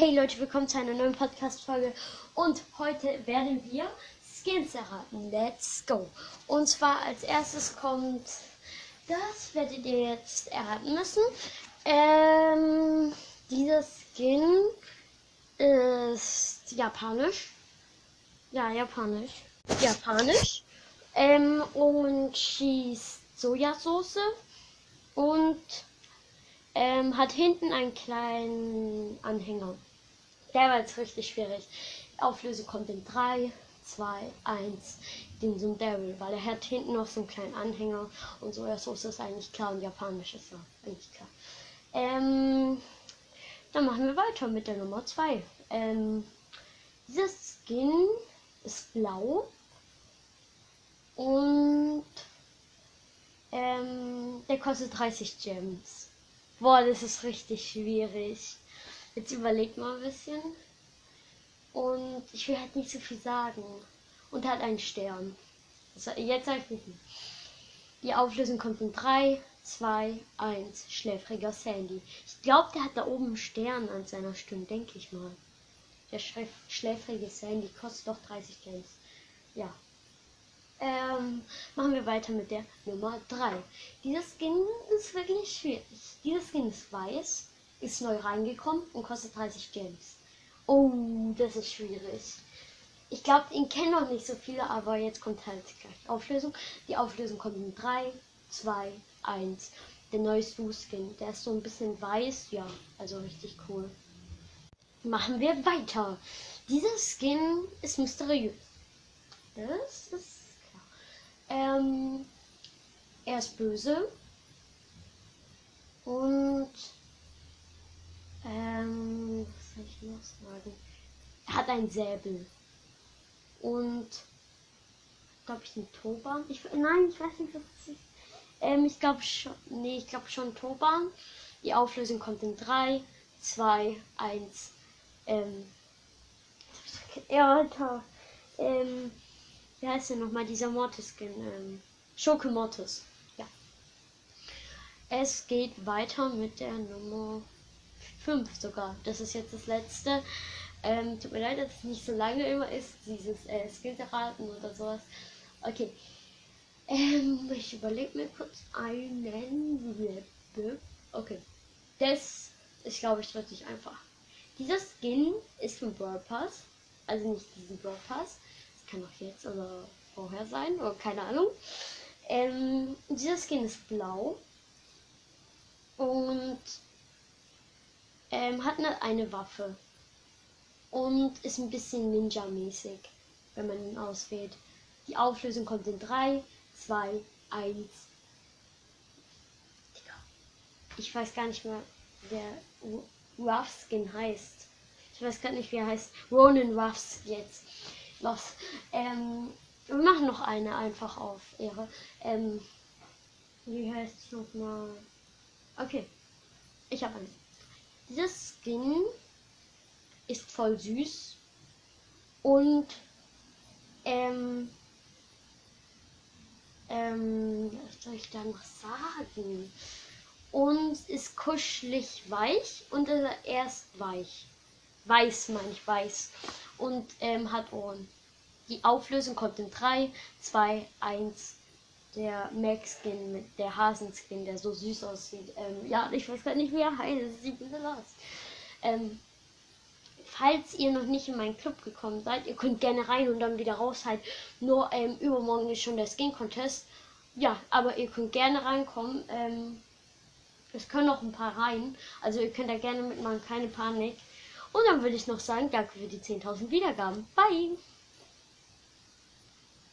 Hey Leute, willkommen zu einer neuen Podcast-Folge und heute werden wir Skins erraten. Let's go! Und zwar als erstes kommt, das werdet ihr jetzt erraten müssen. Ähm, dieser Skin ist japanisch. Ja, japanisch. Japanisch. Ähm, und schießt Sojasauce und ähm, hat hinten einen kleinen Anhänger. Der war jetzt richtig schwierig. Auflösung kommt in 3, 2, 1. Den so Daryl, weil er hat hinten noch so einen kleinen Anhänger und so. Ja, so ist das eigentlich klar und japanisch ist ja eigentlich klar. Ähm, dann machen wir weiter mit der Nummer 2. Ähm, dieser Skin ist blau und ähm, der kostet 30 Gems. Boah, das ist richtig schwierig. Jetzt überlegt mal ein bisschen. Und ich will halt nicht so viel sagen. Und hat einen Stern. Also jetzt sag ich nicht. Die Auflösung kommt in 3, 2, 1. Schläfriger Sandy. Ich glaube, der hat da oben einen Stern an seiner Stirn, denke ich mal. Der schläfrige Sandy kostet doch 30 Gems. Ja, ähm, machen wir weiter mit der Nummer 3. Dieser Skin ist wirklich schwierig. Dieser Skin ist weiß, ist neu reingekommen und kostet 30 Gems. Oh, das ist schwierig. Ich glaube, ihn kennen noch nicht so viele, aber jetzt kommt halt gleich Auflösung. Die Auflösung kommt in 3, 2, 1. Der neue Stu-Skin. Der ist so ein bisschen weiß, ja, also richtig cool. Machen wir weiter. Dieser Skin ist mysteriös. Das ist ähm, er ist böse. Und ähm, was soll ich noch sagen? Er hat ein Säbel. Und glaube ich ein Toban. Ich, nein, ich weiß nicht, was es. Ähm, ich glaube schon. Nee, ich glaube schon Toban. Die Auflösung kommt in 3, 2, 1. Ähm. Ja, Alter. Ähm wie heißt denn nochmal dieser Mortis-Skin? Ähm, Schurke Mortis. Ja. Es geht weiter mit der Nummer 5 sogar. Das ist jetzt das letzte. Ähm, tut mir leid, dass es nicht so lange immer ist, dieses äh, Skills erraten oder sowas. Okay. Ähm, ich überlege mir kurz einen. Okay. Das ist, glaube ich, wirklich einfach. Dieser Skin ist von Brawl Pass. Also nicht diesen Brawl Pass kann auch jetzt oder vorher sein, oder keine Ahnung. Ähm, dieser Skin ist blau und ähm, hat eine, eine Waffe und ist ein bisschen Ninja-mäßig, wenn man ihn auswählt. Die Auflösung kommt in 3, 2, 1. Ich weiß gar nicht mehr, wer Ruff Skin heißt. Ich weiß gar nicht, wie er heißt. Ronan Ruffs jetzt los. Ähm, wir machen noch eine einfach auf Ehre. Ähm, wie heißt es nochmal? Okay. Ich habe eine. Dieses Skin ist voll süß. Und ähm, ähm, was soll ich da noch sagen? Und ist kuschelig weich und ist weich. Weiß, meine ich, weiß und ähm, hat Ohren. Die Auflösung kommt in 3, 2, 1. Der Max-Skin mit der Hasenskin, der so süß aussieht. Ähm, ja, ich weiß gar nicht, wie er heißt. Sieht bisschen aus. Ähm, falls ihr noch nicht in meinen Club gekommen seid, ihr könnt gerne rein und dann wieder raus halt. Nur ähm, übermorgen ist schon der Skin Contest. Ja, aber ihr könnt gerne reinkommen. Ähm, es können noch ein paar rein. Also ihr könnt da gerne mitmachen, keine Panik. Und dann würde ich noch sagen, danke für die 10.000 Wiedergaben. Bye!